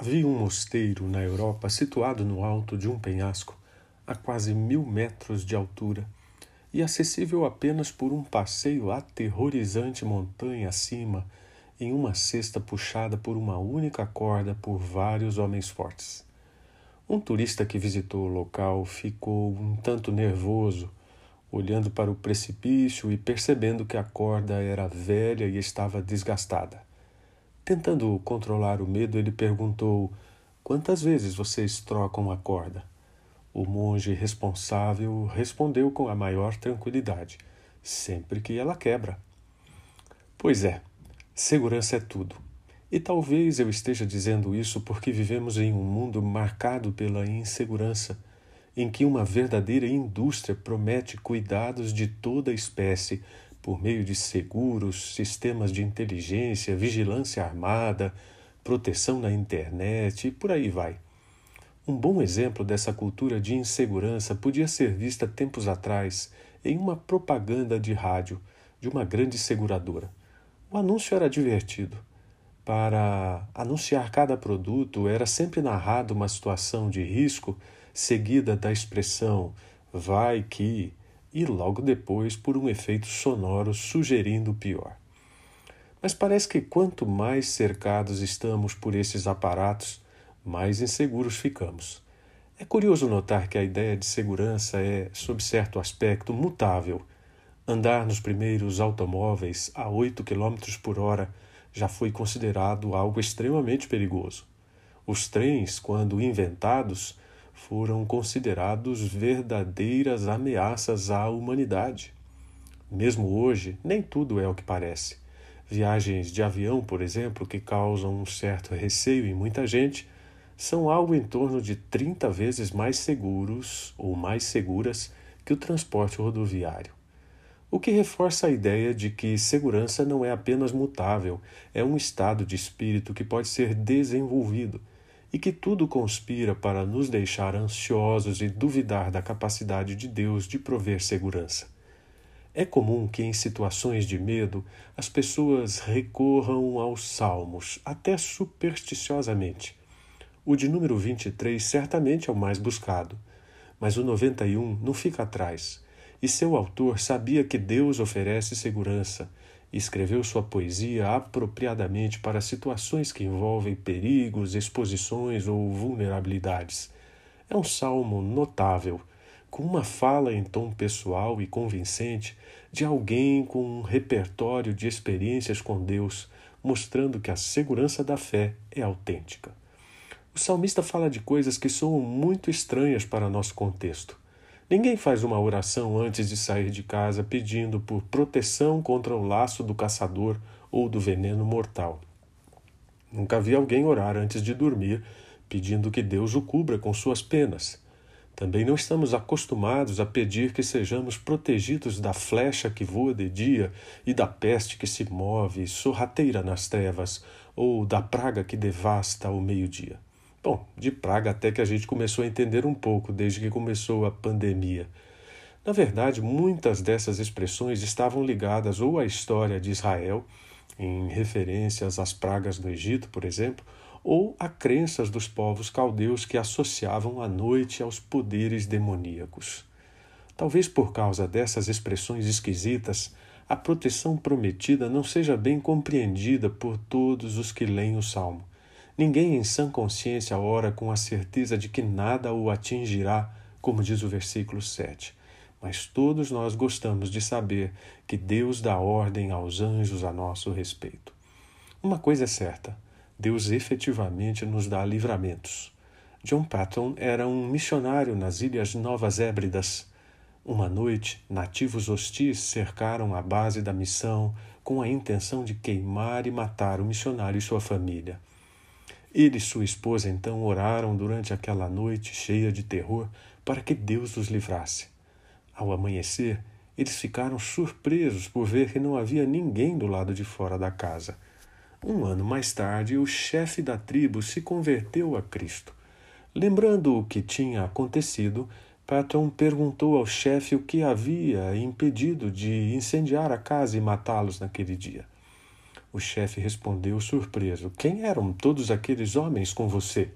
um mosteiro na Europa situado no alto de um penhasco, a quase mil metros de altura, e acessível apenas por um passeio aterrorizante montanha acima, em uma cesta puxada por uma única corda por vários homens fortes. Um turista que visitou o local ficou um tanto nervoso, olhando para o precipício e percebendo que a corda era velha e estava desgastada. Tentando controlar o medo, ele perguntou: Quantas vezes vocês trocam a corda? O monge responsável respondeu com a maior tranquilidade: Sempre que ela quebra. Pois é, segurança é tudo. E talvez eu esteja dizendo isso porque vivemos em um mundo marcado pela insegurança, em que uma verdadeira indústria promete cuidados de toda espécie por meio de seguros, sistemas de inteligência, vigilância armada, proteção na internet e por aí vai. Um bom exemplo dessa cultura de insegurança podia ser vista tempos atrás em uma propaganda de rádio de uma grande seguradora. O anúncio era divertido. Para anunciar cada produto, era sempre narrado uma situação de risco seguida da expressão vai que e logo depois por um efeito sonoro sugerindo o pior. Mas parece que quanto mais cercados estamos por esses aparatos, mais inseguros ficamos. É curioso notar que a ideia de segurança é, sob certo aspecto, mutável. Andar nos primeiros automóveis a 8 km por hora já foi considerado algo extremamente perigoso. Os trens, quando inventados, foram considerados verdadeiras ameaças à humanidade. Mesmo hoje, nem tudo é o que parece. Viagens de avião, por exemplo, que causam um certo receio em muita gente, são algo em torno de 30 vezes mais seguros ou mais seguras que o transporte rodoviário. O que reforça a ideia de que segurança não é apenas mutável, é um estado de espírito que pode ser desenvolvido e que tudo conspira para nos deixar ansiosos e duvidar da capacidade de Deus de prover segurança. É comum que, em situações de medo, as pessoas recorram aos salmos, até supersticiosamente. O de número 23 certamente é o mais buscado, mas o 91 não fica atrás, e seu autor sabia que Deus oferece segurança escreveu sua poesia apropriadamente para situações que envolvem perigos, exposições ou vulnerabilidades. É um salmo notável, com uma fala em tom pessoal e convincente de alguém com um repertório de experiências com Deus, mostrando que a segurança da fé é autêntica. O salmista fala de coisas que soam muito estranhas para nosso contexto Ninguém faz uma oração antes de sair de casa pedindo por proteção contra o laço do caçador ou do veneno mortal. Nunca vi alguém orar antes de dormir pedindo que Deus o cubra com suas penas. Também não estamos acostumados a pedir que sejamos protegidos da flecha que voa de dia e da peste que se move sorrateira nas trevas ou da praga que devasta ao meio-dia. Bom, de praga até que a gente começou a entender um pouco desde que começou a pandemia. Na verdade, muitas dessas expressões estavam ligadas ou à história de Israel, em referências às pragas do Egito, por exemplo, ou a crenças dos povos caldeus que associavam a noite aos poderes demoníacos. Talvez por causa dessas expressões esquisitas, a proteção prometida não seja bem compreendida por todos os que leem o Salmo. Ninguém em sã consciência ora com a certeza de que nada o atingirá, como diz o versículo 7. Mas todos nós gostamos de saber que Deus dá ordem aos anjos a nosso respeito. Uma coisa é certa: Deus efetivamente nos dá livramentos. John Patton era um missionário nas Ilhas Novas Hébridas. Uma noite, nativos hostis cercaram a base da missão com a intenção de queimar e matar o missionário e sua família. Ele e sua esposa então oraram durante aquela noite cheia de terror para que Deus os livrasse. Ao amanhecer, eles ficaram surpresos por ver que não havia ninguém do lado de fora da casa. Um ano mais tarde, o chefe da tribo se converteu a Cristo. Lembrando o que tinha acontecido, Patton perguntou ao chefe o que havia impedido de incendiar a casa e matá-los naquele dia. O chefe respondeu surpreso: Quem eram todos aqueles homens com você?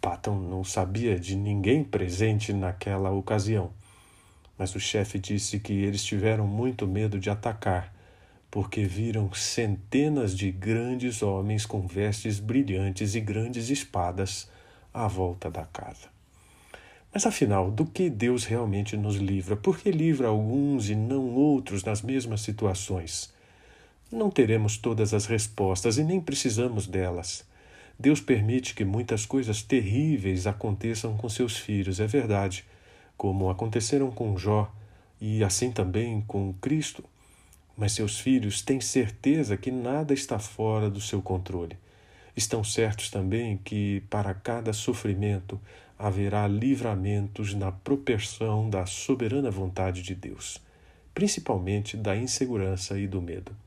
Patton não sabia de ninguém presente naquela ocasião, mas o chefe disse que eles tiveram muito medo de atacar, porque viram centenas de grandes homens com vestes brilhantes e grandes espadas à volta da casa. Mas afinal, do que Deus realmente nos livra? Por que livra alguns e não outros nas mesmas situações? Não teremos todas as respostas e nem precisamos delas. Deus permite que muitas coisas terríveis aconteçam com seus filhos, é verdade, como aconteceram com Jó e assim também com Cristo. Mas seus filhos têm certeza que nada está fora do seu controle. Estão certos também que para cada sofrimento haverá livramentos na proporção da soberana vontade de Deus, principalmente da insegurança e do medo.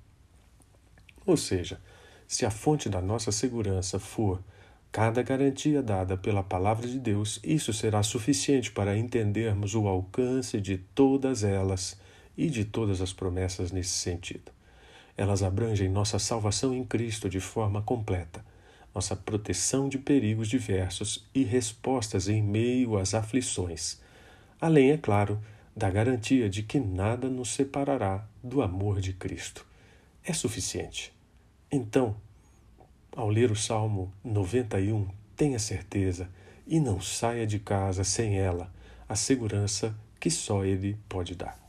Ou seja, se a fonte da nossa segurança for cada garantia dada pela palavra de Deus, isso será suficiente para entendermos o alcance de todas elas e de todas as promessas nesse sentido. Elas abrangem nossa salvação em Cristo de forma completa, nossa proteção de perigos diversos e respostas em meio às aflições, além, é claro, da garantia de que nada nos separará do amor de Cristo. É suficiente. Então, ao ler o Salmo 91, tenha certeza e não saia de casa sem ela, a segurança que só Ele pode dar.